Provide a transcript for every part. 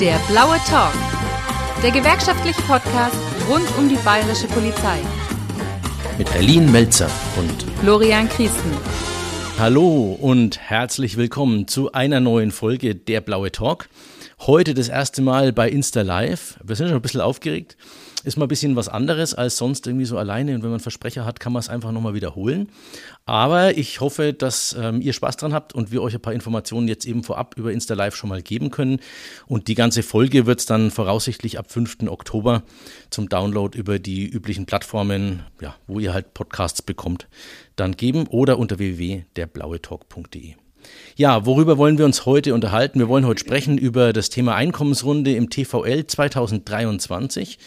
Der blaue Talk. Der gewerkschaftliche Podcast rund um die bayerische Polizei. Mit Berlin Melzer und Florian Christen. Hallo und herzlich willkommen zu einer neuen Folge Der blaue Talk. Heute das erste Mal bei Insta Live. Wir sind schon ein bisschen aufgeregt. Ist mal ein bisschen was anderes als sonst irgendwie so alleine. Und wenn man Versprecher hat, kann man es einfach nochmal wiederholen. Aber ich hoffe, dass ähm, ihr Spaß dran habt und wir euch ein paar Informationen jetzt eben vorab über Insta Live schon mal geben können. Und die ganze Folge wird es dann voraussichtlich ab 5. Oktober zum Download über die üblichen Plattformen, ja, wo ihr halt Podcasts bekommt, dann geben oder unter www.derblauetalk.de. Ja, worüber wollen wir uns heute unterhalten? Wir wollen heute sprechen über das Thema Einkommensrunde im TVL 2023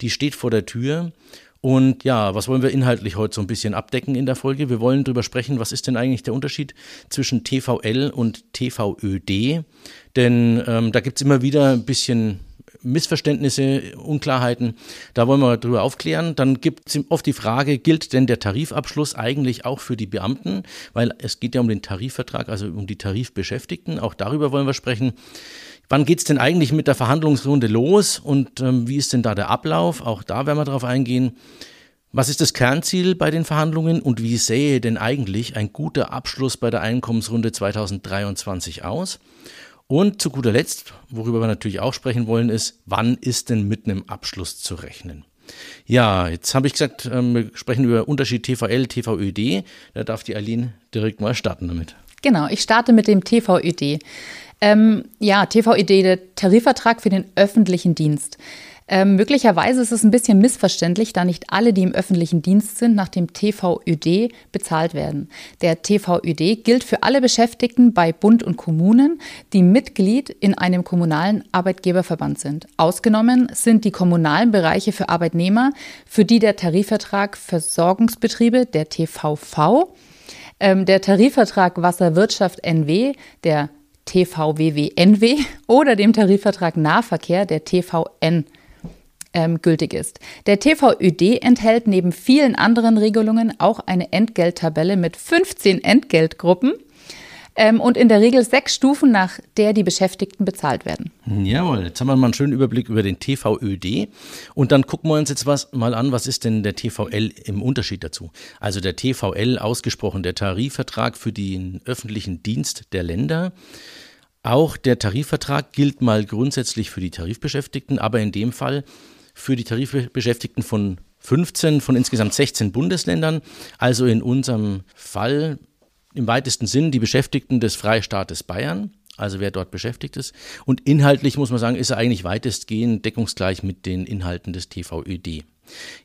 die steht vor der Tür. Und ja, was wollen wir inhaltlich heute so ein bisschen abdecken in der Folge? Wir wollen darüber sprechen, was ist denn eigentlich der Unterschied zwischen TVL und TVÖD? Denn ähm, da gibt es immer wieder ein bisschen Missverständnisse, Unklarheiten. Da wollen wir drüber aufklären. Dann gibt es oft die Frage, gilt denn der Tarifabschluss eigentlich auch für die Beamten? Weil es geht ja um den Tarifvertrag, also um die Tarifbeschäftigten. Auch darüber wollen wir sprechen. Wann geht es denn eigentlich mit der Verhandlungsrunde los und ähm, wie ist denn da der Ablauf? Auch da werden wir darauf eingehen. Was ist das Kernziel bei den Verhandlungen und wie sähe denn eigentlich ein guter Abschluss bei der Einkommensrunde 2023 aus? Und zu guter Letzt, worüber wir natürlich auch sprechen wollen, ist, wann ist denn mit einem Abschluss zu rechnen? Ja, jetzt habe ich gesagt, ähm, wir sprechen über Unterschied TVL, TVÖD. Da darf die Aline direkt mal starten damit. Genau, ich starte mit dem TVÖD. Ähm, ja, TVED, der Tarifvertrag für den öffentlichen Dienst. Ähm, möglicherweise ist es ein bisschen missverständlich, da nicht alle, die im öffentlichen Dienst sind, nach dem TVÖD bezahlt werden. Der TVÖD gilt für alle Beschäftigten bei Bund und Kommunen, die Mitglied in einem kommunalen Arbeitgeberverband sind. Ausgenommen sind die kommunalen Bereiche für Arbeitnehmer, für die der Tarifvertrag Versorgungsbetriebe, der TVV, ähm, der Tarifvertrag Wasserwirtschaft NW, der TVWWNW oder dem Tarifvertrag Nahverkehr, der TVN, ähm, gültig ist. Der TVÖD enthält neben vielen anderen Regelungen auch eine Entgelttabelle mit 15 Entgeltgruppen ähm, und in der Regel sechs Stufen, nach der die Beschäftigten bezahlt werden. Jawohl, jetzt haben wir mal einen schönen Überblick über den TVÖD und dann gucken wir uns jetzt was mal an, was ist denn der TVL im Unterschied dazu? Also der TVL ausgesprochen, der Tarifvertrag für den öffentlichen Dienst der Länder. Auch der Tarifvertrag gilt mal grundsätzlich für die Tarifbeschäftigten, aber in dem Fall für die Tarifbeschäftigten von 15 von insgesamt 16 Bundesländern, also in unserem Fall im weitesten Sinn die Beschäftigten des Freistaates Bayern, also wer dort beschäftigt ist. Und inhaltlich muss man sagen, ist er eigentlich weitestgehend deckungsgleich mit den Inhalten des TVÖD.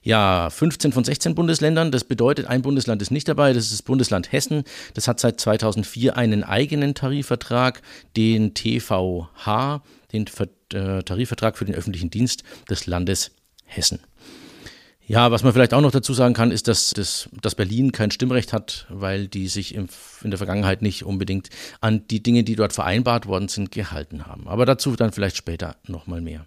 Ja, 15 von 16 Bundesländern. Das bedeutet, ein Bundesland ist nicht dabei. Das ist das Bundesland Hessen. Das hat seit 2004 einen eigenen Tarifvertrag, den TVH, den äh, Tarifvertrag für den öffentlichen Dienst des Landes Hessen. Ja, was man vielleicht auch noch dazu sagen kann, ist, dass, dass, dass Berlin kein Stimmrecht hat, weil die sich im, in der Vergangenheit nicht unbedingt an die Dinge, die dort vereinbart worden sind, gehalten haben. Aber dazu dann vielleicht später nochmal mehr.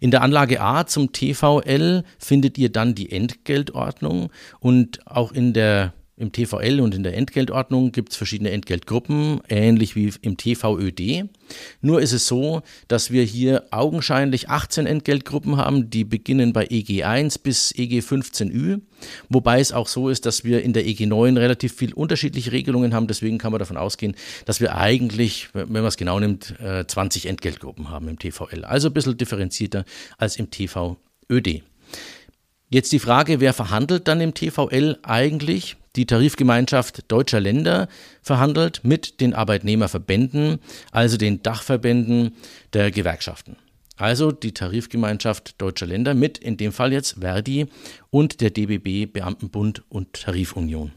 In der Anlage A zum TVL findet ihr dann die Entgeltordnung und auch in der im TVL und in der Entgeltordnung gibt es verschiedene Entgeltgruppen, ähnlich wie im TVÖD. Nur ist es so, dass wir hier augenscheinlich 18 Entgeltgruppen haben, die beginnen bei EG1 bis EG15Ü, wobei es auch so ist, dass wir in der EG9 relativ viel unterschiedliche Regelungen haben. Deswegen kann man davon ausgehen, dass wir eigentlich, wenn man es genau nimmt, 20 äh, Entgeltgruppen haben im TVL. Also ein bisschen differenzierter als im TVÖD. Jetzt die Frage, wer verhandelt dann im TVL eigentlich? Die Tarifgemeinschaft deutscher Länder verhandelt mit den Arbeitnehmerverbänden, also den Dachverbänden der Gewerkschaften. Also die Tarifgemeinschaft deutscher Länder mit, in dem Fall jetzt Verdi und der DBB Beamtenbund und Tarifunion.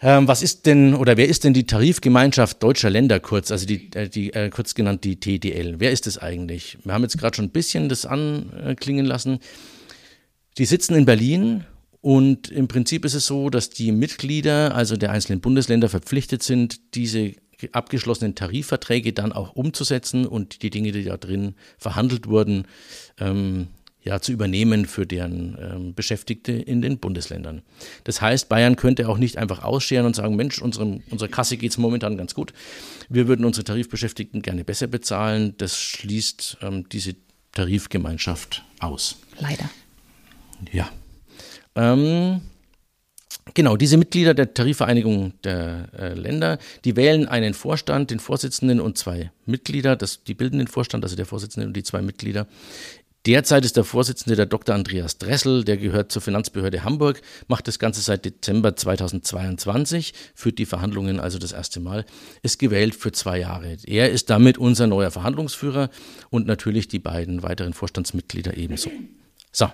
Ähm, was ist denn oder wer ist denn die Tarifgemeinschaft deutscher Länder kurz, also die, äh, die äh, kurz genannt die TDL? Wer ist es eigentlich? Wir haben jetzt gerade schon ein bisschen das anklingen lassen. Die sitzen in Berlin und im Prinzip ist es so, dass die Mitglieder, also der einzelnen Bundesländer, verpflichtet sind, diese abgeschlossenen Tarifverträge dann auch umzusetzen und die Dinge, die da drin verhandelt wurden, ähm, ja, zu übernehmen für deren ähm, Beschäftigte in den Bundesländern. Das heißt, Bayern könnte auch nicht einfach ausscheren und sagen, Mensch, unserem, unserer Kasse geht es momentan ganz gut. Wir würden unsere Tarifbeschäftigten gerne besser bezahlen. Das schließt ähm, diese Tarifgemeinschaft aus. Leider. Ja. Ähm, Genau, diese Mitglieder der Tarifvereinigung der äh, Länder, die wählen einen Vorstand, den Vorsitzenden und zwei Mitglieder. Das, die bilden den Vorstand, also der Vorsitzende und die zwei Mitglieder. Derzeit ist der Vorsitzende der Dr. Andreas Dressel, der gehört zur Finanzbehörde Hamburg, macht das Ganze seit Dezember 2022, führt die Verhandlungen also das erste Mal, ist gewählt für zwei Jahre. Er ist damit unser neuer Verhandlungsführer und natürlich die beiden weiteren Vorstandsmitglieder ebenso. So,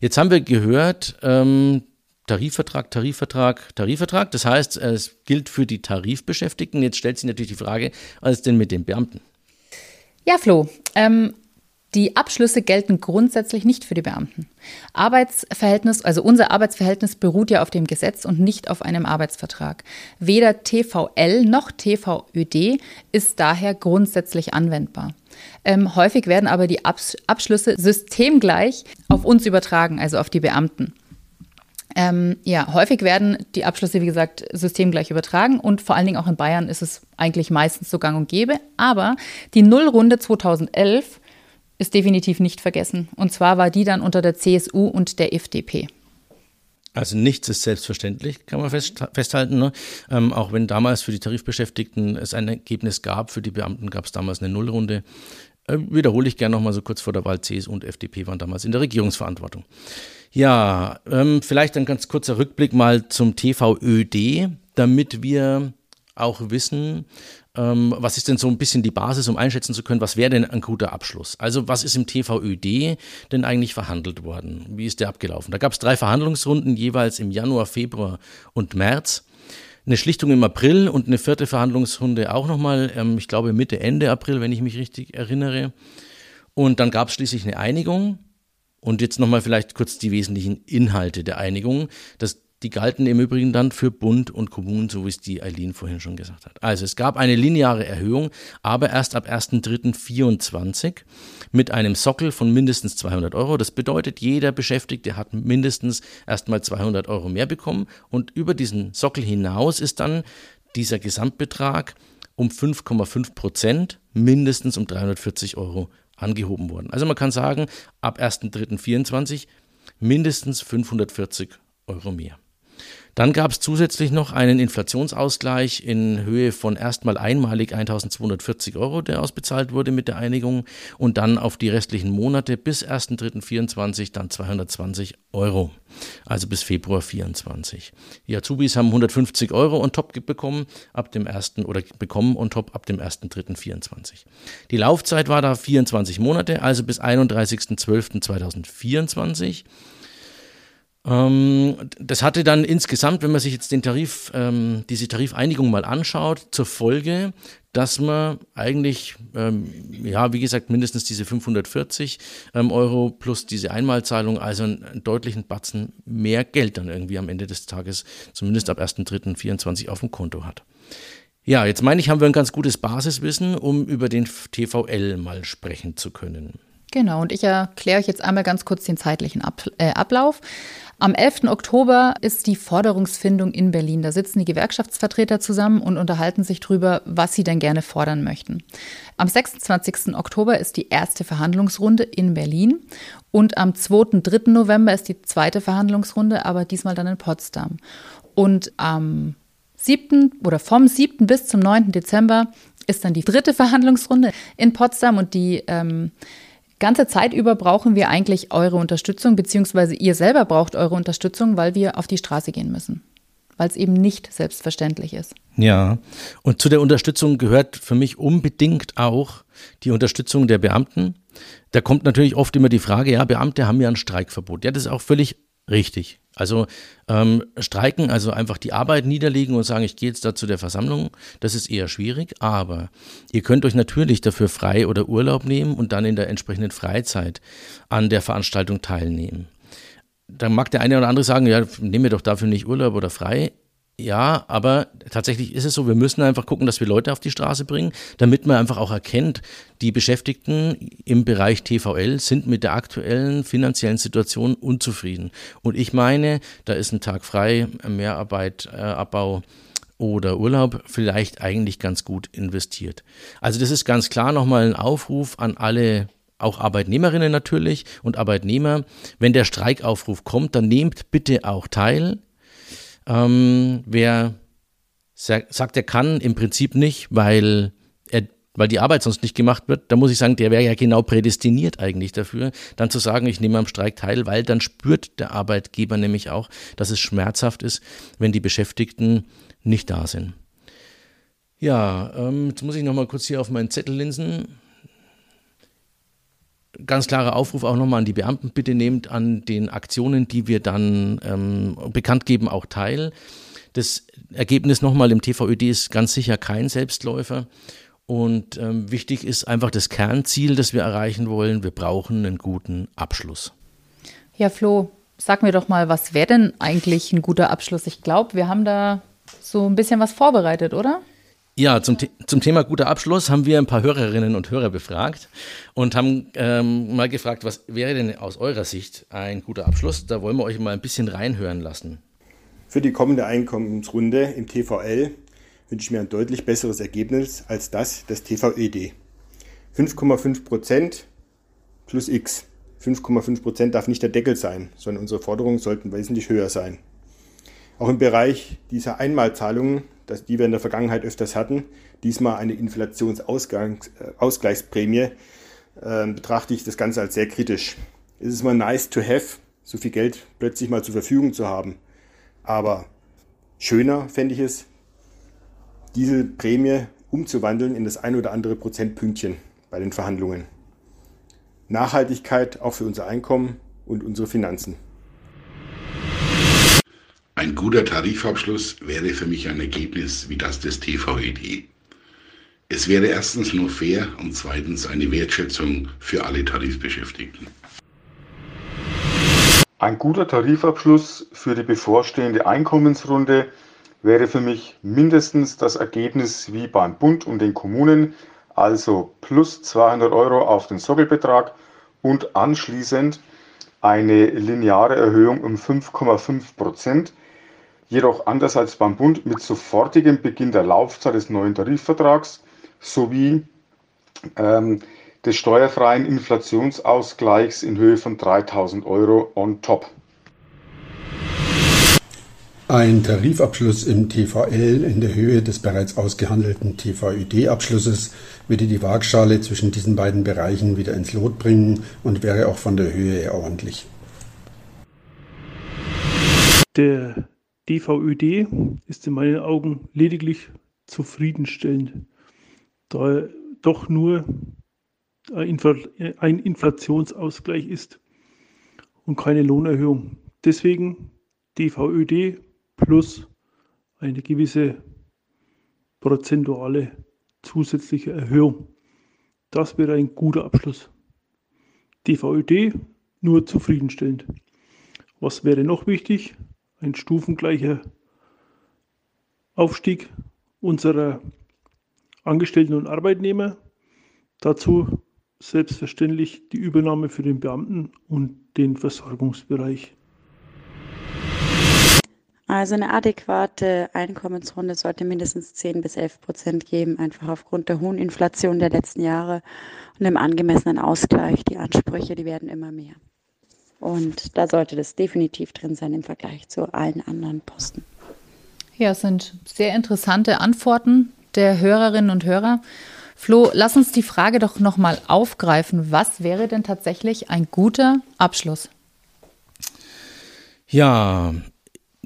jetzt haben wir gehört, ähm, Tarifvertrag, Tarifvertrag, Tarifvertrag. Das heißt, es gilt für die Tarifbeschäftigten. Jetzt stellt sich natürlich die Frage, was ist denn mit den Beamten? Ja, Flo. Ähm, die Abschlüsse gelten grundsätzlich nicht für die Beamten. Arbeitsverhältnis, also unser Arbeitsverhältnis beruht ja auf dem Gesetz und nicht auf einem Arbeitsvertrag. Weder TVL noch TVÖD ist daher grundsätzlich anwendbar. Ähm, häufig werden aber die Abs Abschlüsse systemgleich auf uns übertragen, also auf die Beamten. Ähm, ja, häufig werden die Abschlüsse, wie gesagt, systemgleich übertragen und vor allen Dingen auch in Bayern ist es eigentlich meistens so gang und gäbe. Aber die Nullrunde 2011 ist definitiv nicht vergessen. Und zwar war die dann unter der CSU und der FDP. Also nichts ist selbstverständlich, kann man fest, festhalten. Ne? Ähm, auch wenn damals für die Tarifbeschäftigten es ein Ergebnis gab, für die Beamten gab es damals eine Nullrunde. Äh, wiederhole ich gerne nochmal so kurz vor der Wahl, CSU und FDP waren damals in der Regierungsverantwortung. Ja, ähm, vielleicht ein ganz kurzer Rückblick mal zum TVÖD, damit wir auch wissen, was ist denn so ein bisschen die Basis, um einschätzen zu können, was wäre denn ein guter Abschluss? Also was ist im TVÖD denn eigentlich verhandelt worden? Wie ist der abgelaufen? Da gab es drei Verhandlungsrunden, jeweils im Januar, Februar und März. Eine Schlichtung im April und eine vierte Verhandlungsrunde auch nochmal, ähm, ich glaube Mitte, Ende April, wenn ich mich richtig erinnere. Und dann gab es schließlich eine Einigung. Und jetzt nochmal vielleicht kurz die wesentlichen Inhalte der Einigung. Das die galten im Übrigen dann für Bund und Kommunen, so wie es die Eileen vorhin schon gesagt hat. Also es gab eine lineare Erhöhung, aber erst ab 1.3.24 mit einem Sockel von mindestens 200 Euro. Das bedeutet, jeder Beschäftigte hat mindestens erstmal 200 Euro mehr bekommen und über diesen Sockel hinaus ist dann dieser Gesamtbetrag um 5,5 Prozent mindestens um 340 Euro angehoben worden. Also man kann sagen, ab 1.3.24 mindestens 540 Euro mehr. Dann gab es zusätzlich noch einen Inflationsausgleich in Höhe von erstmal einmalig 1240 Euro, der ausbezahlt wurde mit der Einigung und dann auf die restlichen Monate bis 1.3.24 dann 220 Euro, also bis Februar 24. Die Azubis haben 150 Euro on top bekommen ab dem ersten oder bekommen on top ab dem 1.3.24. Die Laufzeit war da 24 Monate, also bis 31.12.2024. Ähm, das hatte dann insgesamt, wenn man sich jetzt den Tarif, ähm, diese Tarifeinigung mal anschaut, zur Folge, dass man eigentlich, ähm, ja, wie gesagt, mindestens diese 540 ähm, Euro plus diese Einmalzahlung, also einen, einen, deutlichen Batzen mehr Geld dann irgendwie am Ende des Tages, zumindest ab 1.3.24 auf dem Konto hat. Ja, jetzt meine ich, haben wir ein ganz gutes Basiswissen, um über den TVL mal sprechen zu können. Genau, und ich erkläre euch jetzt einmal ganz kurz den zeitlichen Ab äh, Ablauf. Am 11. Oktober ist die Forderungsfindung in Berlin. Da sitzen die Gewerkschaftsvertreter zusammen und unterhalten sich darüber, was sie denn gerne fordern möchten. Am 26. Oktober ist die erste Verhandlungsrunde in Berlin und am 2. 3. November ist die zweite Verhandlungsrunde, aber diesmal dann in Potsdam. Und am 7. oder vom 7. bis zum 9. Dezember ist dann die dritte Verhandlungsrunde in Potsdam und die ähm, ganze Zeit über brauchen wir eigentlich eure Unterstützung, beziehungsweise ihr selber braucht eure Unterstützung, weil wir auf die Straße gehen müssen. Weil es eben nicht selbstverständlich ist. Ja, und zu der Unterstützung gehört für mich unbedingt auch die Unterstützung der Beamten. Da kommt natürlich oft immer die Frage, ja, Beamte haben ja ein Streikverbot. Ja, das ist auch völlig richtig. Also ähm, streiken, also einfach die Arbeit niederlegen und sagen, ich gehe jetzt da zu der Versammlung, das ist eher schwierig, aber ihr könnt euch natürlich dafür frei oder Urlaub nehmen und dann in der entsprechenden Freizeit an der Veranstaltung teilnehmen. Dann mag der eine oder andere sagen, ja, nehme doch dafür nicht Urlaub oder frei. Ja, aber tatsächlich ist es so, wir müssen einfach gucken, dass wir Leute auf die Straße bringen, damit man einfach auch erkennt, die Beschäftigten im Bereich TVL sind mit der aktuellen finanziellen Situation unzufrieden. Und ich meine, da ist ein Tag frei, Mehrarbeit, äh, Abbau oder Urlaub vielleicht eigentlich ganz gut investiert. Also das ist ganz klar nochmal ein Aufruf an alle auch Arbeitnehmerinnen natürlich und Arbeitnehmer. Wenn der Streikaufruf kommt, dann nehmt bitte auch teil. Ähm, wer sagt, er kann, im Prinzip nicht, weil er weil die Arbeit sonst nicht gemacht wird, da muss ich sagen, der wäre ja genau prädestiniert eigentlich dafür, dann zu sagen, ich nehme am Streik teil, weil dann spürt der Arbeitgeber nämlich auch, dass es schmerzhaft ist, wenn die Beschäftigten nicht da sind. Ja, ähm, jetzt muss ich nochmal kurz hier auf meinen Zettel linsen. Ganz klarer Aufruf auch nochmal an die Beamten, bitte nehmt an den Aktionen, die wir dann ähm, bekannt geben, auch teil. Das Ergebnis nochmal im TVÖD ist ganz sicher kein Selbstläufer. Und ähm, wichtig ist einfach das Kernziel, das wir erreichen wollen. Wir brauchen einen guten Abschluss. Ja, Flo, sag mir doch mal, was wäre denn eigentlich ein guter Abschluss? Ich glaube, wir haben da so ein bisschen was vorbereitet, oder? Ja, zum, zum Thema guter Abschluss haben wir ein paar Hörerinnen und Hörer befragt und haben ähm, mal gefragt, was wäre denn aus eurer Sicht ein guter Abschluss? Da wollen wir euch mal ein bisschen reinhören lassen. Für die kommende Einkommensrunde im TVL wünsche ich mir ein deutlich besseres Ergebnis als das des TVED. 5,5 Prozent plus X. 5,5 Prozent darf nicht der Deckel sein, sondern unsere Forderungen sollten wesentlich höher sein. Auch im Bereich dieser Einmalzahlungen, die wir in der Vergangenheit öfters hatten, diesmal eine Inflationsausgleichsprämie, äh, betrachte ich das Ganze als sehr kritisch. Es ist mal nice to have, so viel Geld plötzlich mal zur Verfügung zu haben. Aber schöner fände ich es, diese Prämie umzuwandeln in das ein oder andere Prozentpünktchen bei den Verhandlungen. Nachhaltigkeit auch für unser Einkommen und unsere Finanzen. Ein guter Tarifabschluss wäre für mich ein Ergebnis wie das des TVED. Es wäre erstens nur fair und zweitens eine Wertschätzung für alle Tarifbeschäftigten. Ein guter Tarifabschluss für die bevorstehende Einkommensrunde wäre für mich mindestens das Ergebnis wie beim Bund und den Kommunen, also plus 200 Euro auf den Sockelbetrag und anschließend eine lineare Erhöhung um 5,5 Prozent jedoch anders als beim Bund mit sofortigem Beginn der Laufzeit des neuen Tarifvertrags sowie ähm, des steuerfreien Inflationsausgleichs in Höhe von 3000 Euro on top. Ein Tarifabschluss im TVL in der Höhe des bereits ausgehandelten TVÖD-Abschlusses würde die Waagschale zwischen diesen beiden Bereichen wieder ins Lot bringen und wäre auch von der Höhe her ordentlich. Der DVÖD ist in meinen Augen lediglich zufriedenstellend, da er doch nur ein Inflationsausgleich ist und keine Lohnerhöhung. Deswegen DVÖD plus eine gewisse prozentuale zusätzliche Erhöhung. Das wäre ein guter Abschluss. DVÖD nur zufriedenstellend. Was wäre noch wichtig? Ein stufengleicher Aufstieg unserer Angestellten und Arbeitnehmer. Dazu selbstverständlich die Übernahme für den Beamten und den Versorgungsbereich. Also eine adäquate Einkommensrunde sollte mindestens 10 bis 11 Prozent geben, einfach aufgrund der hohen Inflation der letzten Jahre und dem angemessenen Ausgleich. Die Ansprüche, die werden immer mehr. Und da sollte das definitiv drin sein im Vergleich zu allen anderen Posten. Ja, es sind sehr interessante Antworten der Hörerinnen und Hörer. Flo, lass uns die Frage doch nochmal aufgreifen. Was wäre denn tatsächlich ein guter Abschluss? Ja,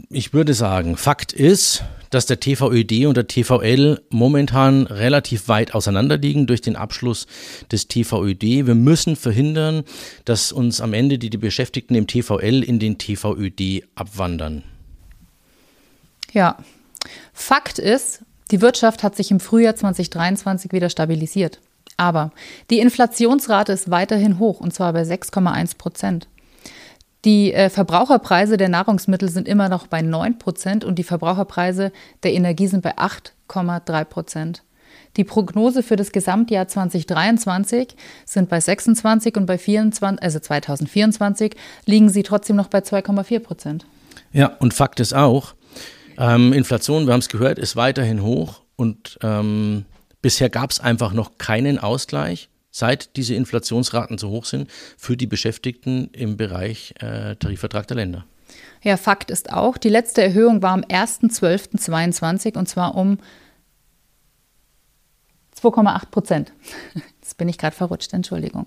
ich würde sagen, Fakt ist, dass der TVÖD und der TVL momentan relativ weit auseinander liegen durch den Abschluss des TVÖD. Wir müssen verhindern, dass uns am Ende die, die Beschäftigten im TVL in den TVÖD abwandern. Ja, Fakt ist, die Wirtschaft hat sich im Frühjahr 2023 wieder stabilisiert. Aber die Inflationsrate ist weiterhin hoch, und zwar bei 6,1 Prozent. Die äh, Verbraucherpreise der Nahrungsmittel sind immer noch bei 9 Prozent und die Verbraucherpreise der Energie sind bei 8,3 Prozent. Die Prognose für das Gesamtjahr 2023 sind bei 26 und bei 24, also 2024 liegen sie trotzdem noch bei 2,4 Prozent. Ja, und Fakt ist auch, ähm, Inflation, wir haben es gehört, ist weiterhin hoch und ähm, bisher gab es einfach noch keinen Ausgleich, seit diese Inflationsraten so hoch sind, für die Beschäftigten im Bereich äh, Tarifvertrag der Länder. Ja, Fakt ist auch, die letzte Erhöhung war am 1.12.22 und zwar um 2,8 Prozent. Jetzt bin ich gerade verrutscht, Entschuldigung.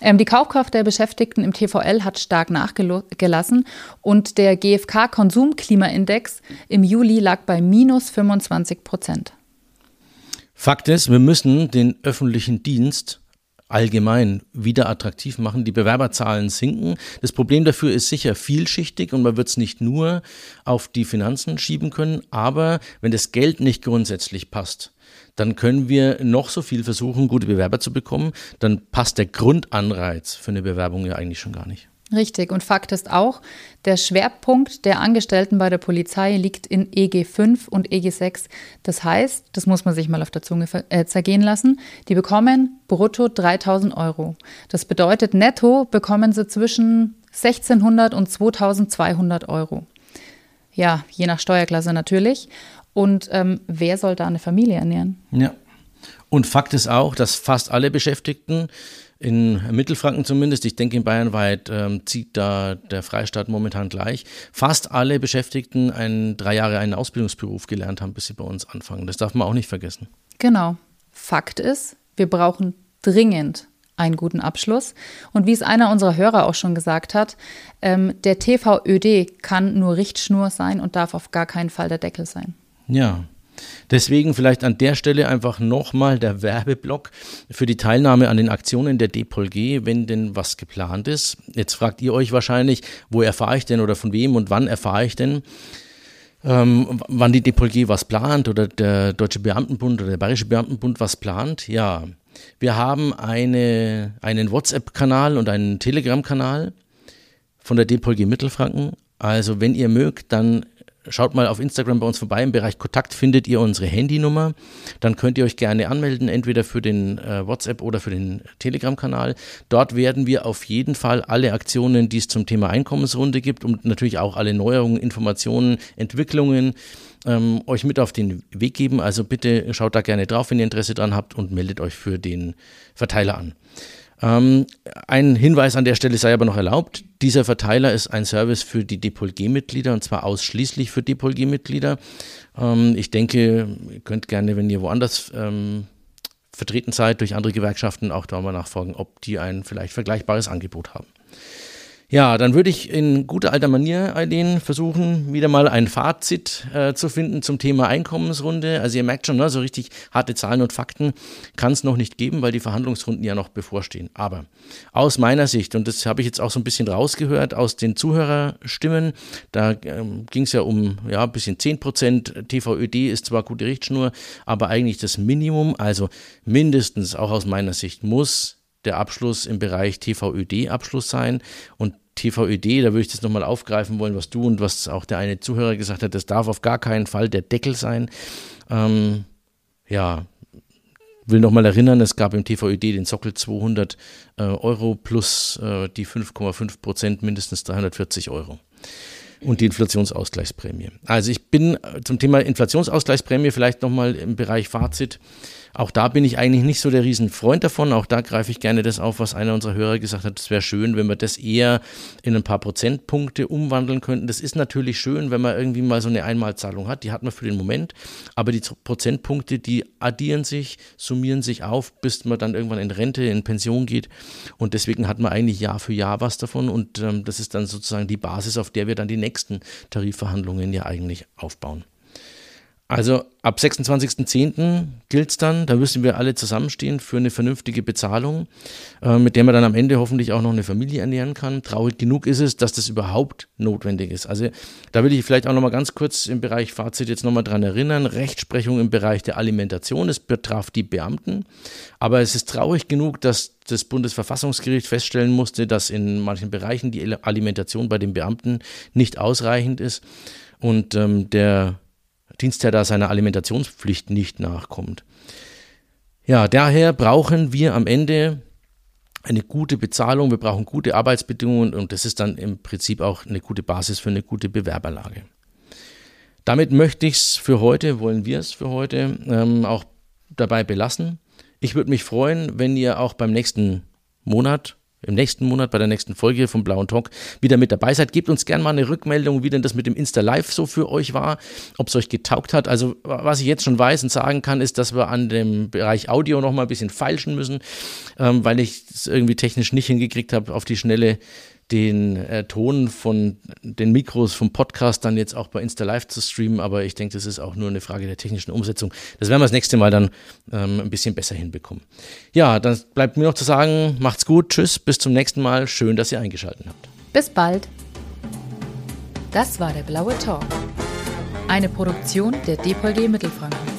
Ähm, die Kaufkraft der Beschäftigten im TVL hat stark nachgelassen und der GfK-Konsumklimaindex im Juli lag bei minus 25 Prozent. Fakt ist, wir müssen den öffentlichen Dienst allgemein wieder attraktiv machen. Die Bewerberzahlen sinken. Das Problem dafür ist sicher vielschichtig und man wird es nicht nur auf die Finanzen schieben können, aber wenn das Geld nicht grundsätzlich passt, dann können wir noch so viel versuchen, gute Bewerber zu bekommen. Dann passt der Grundanreiz für eine Bewerbung ja eigentlich schon gar nicht. Richtig. Und Fakt ist auch, der Schwerpunkt der Angestellten bei der Polizei liegt in EG 5 und EG 6. Das heißt, das muss man sich mal auf der Zunge äh, zergehen lassen, die bekommen brutto 3000 Euro. Das bedeutet, netto bekommen sie zwischen 1600 und 2200 Euro. Ja, je nach Steuerklasse natürlich. Und ähm, wer soll da eine Familie ernähren? Ja. Und Fakt ist auch, dass fast alle Beschäftigten in Mittelfranken zumindest, ich denke in Bayernweit ähm, zieht da der Freistaat momentan gleich, fast alle Beschäftigten einen, drei Jahre einen Ausbildungsberuf gelernt haben, bis sie bei uns anfangen. Das darf man auch nicht vergessen. Genau. Fakt ist, wir brauchen dringend einen guten Abschluss. Und wie es einer unserer Hörer auch schon gesagt hat, ähm, der TVÖD kann nur Richtschnur sein und darf auf gar keinen Fall der Deckel sein. Ja. Deswegen vielleicht an der Stelle einfach nochmal der Werbeblock für die Teilnahme an den Aktionen der DPOLG, wenn denn was geplant ist. Jetzt fragt ihr euch wahrscheinlich, wo erfahre ich denn oder von wem und wann erfahre ich denn? Ähm, wann die DPOLG was plant oder der Deutsche Beamtenbund oder der Bayerische Beamtenbund was plant. Ja, wir haben eine, einen WhatsApp-Kanal und einen Telegram-Kanal von der DPOLG Mittelfranken. Also wenn ihr mögt, dann Schaut mal auf Instagram bei uns vorbei. Im Bereich Kontakt findet ihr unsere Handynummer. Dann könnt ihr euch gerne anmelden, entweder für den äh, WhatsApp oder für den Telegram-Kanal. Dort werden wir auf jeden Fall alle Aktionen, die es zum Thema Einkommensrunde gibt und natürlich auch alle Neuerungen, Informationen, Entwicklungen ähm, euch mit auf den Weg geben. Also bitte schaut da gerne drauf, wenn ihr Interesse dran habt und meldet euch für den Verteiler an. Ähm, ein Hinweis an der Stelle sei aber noch erlaubt. Dieser Verteiler ist ein Service für die DPOLG-Mitglieder und zwar ausschließlich für DPOLG-Mitglieder. Ähm, ich denke, ihr könnt gerne, wenn ihr woanders ähm, vertreten seid, durch andere Gewerkschaften auch da mal nachfragen, ob die ein vielleicht vergleichbares Angebot haben. Ja, dann würde ich in guter alter Manier, Eileen, versuchen, wieder mal ein Fazit äh, zu finden zum Thema Einkommensrunde. Also ihr merkt schon, ne, so richtig harte Zahlen und Fakten kann es noch nicht geben, weil die Verhandlungsrunden ja noch bevorstehen. Aber aus meiner Sicht, und das habe ich jetzt auch so ein bisschen rausgehört aus den Zuhörerstimmen, da ähm, ging es ja um ja, ein bisschen 10 Prozent. TVÖD ist zwar gute Richtschnur, aber eigentlich das Minimum, also mindestens auch aus meiner Sicht muss der Abschluss im Bereich TVÖD-Abschluss sein. Und TVÖD, da würde ich das nochmal aufgreifen wollen, was du und was auch der eine Zuhörer gesagt hat, das darf auf gar keinen Fall der Deckel sein. Ähm, ja, will nochmal erinnern, es gab im TVÖD den Sockel 200 äh, Euro plus äh, die 5,5 Prozent mindestens 340 Euro und die Inflationsausgleichsprämie. Also ich bin äh, zum Thema Inflationsausgleichsprämie vielleicht nochmal im Bereich Fazit. Auch da bin ich eigentlich nicht so der Riesenfreund davon. Auch da greife ich gerne das auf, was einer unserer Hörer gesagt hat. Es wäre schön, wenn wir das eher in ein paar Prozentpunkte umwandeln könnten. Das ist natürlich schön, wenn man irgendwie mal so eine Einmalzahlung hat. Die hat man für den Moment. Aber die Prozentpunkte, die addieren sich, summieren sich auf, bis man dann irgendwann in Rente, in Pension geht. Und deswegen hat man eigentlich Jahr für Jahr was davon. Und ähm, das ist dann sozusagen die Basis, auf der wir dann die nächsten Tarifverhandlungen ja eigentlich aufbauen. Also ab 26.10. gilt es dann, da müssen wir alle zusammenstehen für eine vernünftige Bezahlung, äh, mit der man dann am Ende hoffentlich auch noch eine Familie ernähren kann. Traurig genug ist es, dass das überhaupt notwendig ist. Also da will ich vielleicht auch nochmal ganz kurz im Bereich Fazit jetzt nochmal dran erinnern. Rechtsprechung im Bereich der Alimentation, es betraf die Beamten, aber es ist traurig genug, dass das Bundesverfassungsgericht feststellen musste, dass in manchen Bereichen die Alimentation bei den Beamten nicht ausreichend ist und ähm, der Dienstherr da seiner Alimentationspflicht nicht nachkommt. Ja, daher brauchen wir am Ende eine gute Bezahlung, wir brauchen gute Arbeitsbedingungen und das ist dann im Prinzip auch eine gute Basis für eine gute Bewerberlage. Damit möchte ich es für heute, wollen wir es für heute ähm, auch dabei belassen. Ich würde mich freuen, wenn ihr auch beim nächsten Monat im nächsten Monat bei der nächsten Folge vom Blauen Talk wieder mit dabei seid. Gebt uns gerne mal eine Rückmeldung, wie denn das mit dem Insta Live so für euch war, ob es euch getaugt hat. Also was ich jetzt schon weiß und sagen kann, ist, dass wir an dem Bereich Audio noch mal ein bisschen feilschen müssen, ähm, weil ich es irgendwie technisch nicht hingekriegt habe, auf die Schnelle den äh, Ton von den Mikros vom Podcast dann jetzt auch bei Insta Live zu streamen, aber ich denke, das ist auch nur eine Frage der technischen Umsetzung. Das werden wir das nächste Mal dann ähm, ein bisschen besser hinbekommen. Ja, dann bleibt mir noch zu sagen, macht's gut, tschüss, bis zum nächsten Mal. Schön, dass ihr eingeschaltet habt. Bis bald. Das war der Blaue Talk. Eine Produktion der DVG Mittelfranken.